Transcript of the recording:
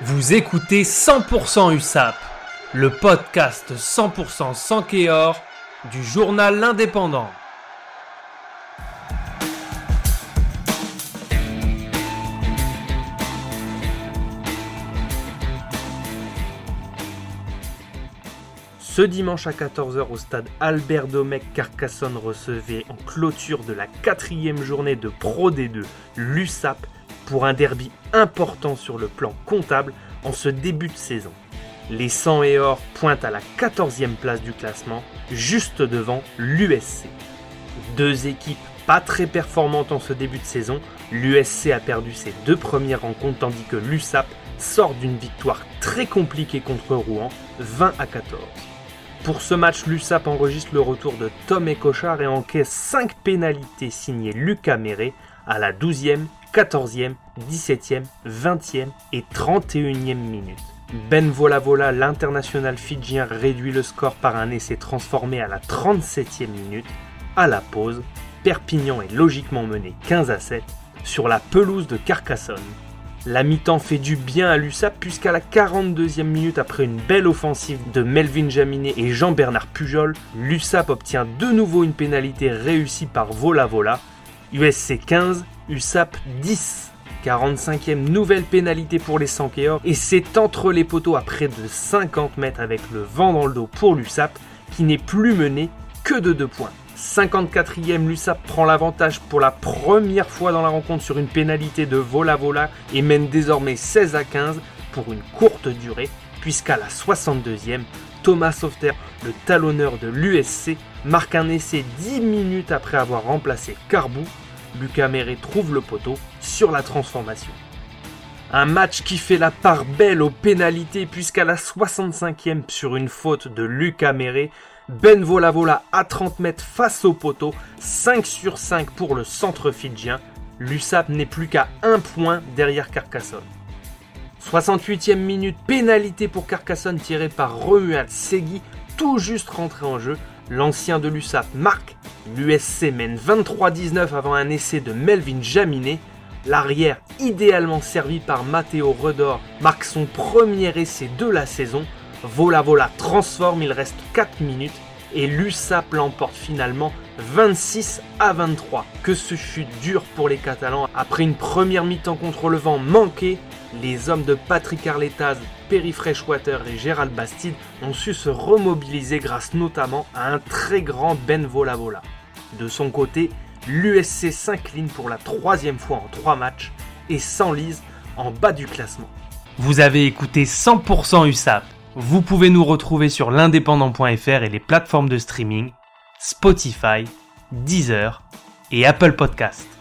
Vous écoutez 100% USAP, le podcast 100% sans Kéor du journal L'Indépendant. Ce dimanche à 14h au stade Albert Domecq, Carcassonne recevait en clôture de la quatrième journée de Pro D2 l'USAP pour un derby important sur le plan comptable en ce début de saison. Les 100 et or pointent à la 14e place du classement, juste devant l'USC. Deux équipes pas très performantes en ce début de saison, l'USC a perdu ses deux premières rencontres tandis que l'USAP sort d'une victoire très compliquée contre Rouen, 20 à 14. Pour ce match, l'USAP enregistre le retour de Tom Ecochard et encaisse 5 pénalités signées Lucas Méré à la 12e, 14e, 17e, 20e et 31e minute. Ben Volavola, l'international fidjien, réduit le score par un essai transformé à la 37e minute. À la pause, Perpignan est logiquement mené 15 à 7 sur la pelouse de Carcassonne. La mi-temps fait du bien à l'USAP puisqu'à la 42e minute après une belle offensive de Melvin Jaminet et Jean-Bernard Pujol, l'USAP obtient de nouveau une pénalité réussie par Vola Vola. USC 15, USAP 10. 45e nouvelle pénalité pour les Sankeors et c'est entre les poteaux à près de 50 mètres avec le vent dans le dos pour l'USAP qui n'est plus mené que de 2 points. 54e, l'USAP prend l'avantage pour la première fois dans la rencontre sur une pénalité de vola-vola et mène désormais 16 à 15 pour une courte durée, puisqu'à la 62e, Thomas Softer, le talonneur de l'USC, marque un essai 10 minutes après avoir remplacé Carbou. Lucas Méré trouve le poteau sur la transformation. Un match qui fait la part belle aux pénalités puisqu'à la 65e sur une faute de Lucas Méré, ben Volavola à 30 mètres face au poteau, 5 sur 5 pour le centre fidjien. L'USAP n'est plus qu'à 1 point derrière Carcassonne. 68e minute, pénalité pour Carcassonne tirée par Romuald Segui, tout juste rentré en jeu. L'ancien de l'USAP marque. L'USC mène 23-19 avant un essai de Melvin Jaminet. L'arrière, idéalement servi par Matteo Redor, marque son premier essai de la saison. Vola Vola transforme, il reste 4 minutes et l'USAP l'emporte finalement 26 à 23. Que ce fut dur pour les Catalans après une première mi-temps contre le vent manquée. Les hommes de Patrick Arletaz, Perry Freshwater et Gérald Bastide ont su se remobiliser grâce notamment à un très grand Ben Vola Vola. De son côté, l'USC s'incline pour la troisième fois en trois matchs et s'enlise en bas du classement. Vous avez écouté 100% USAP vous pouvez nous retrouver sur l'indépendant.fr et les plateformes de streaming, Spotify, Deezer et Apple Podcast.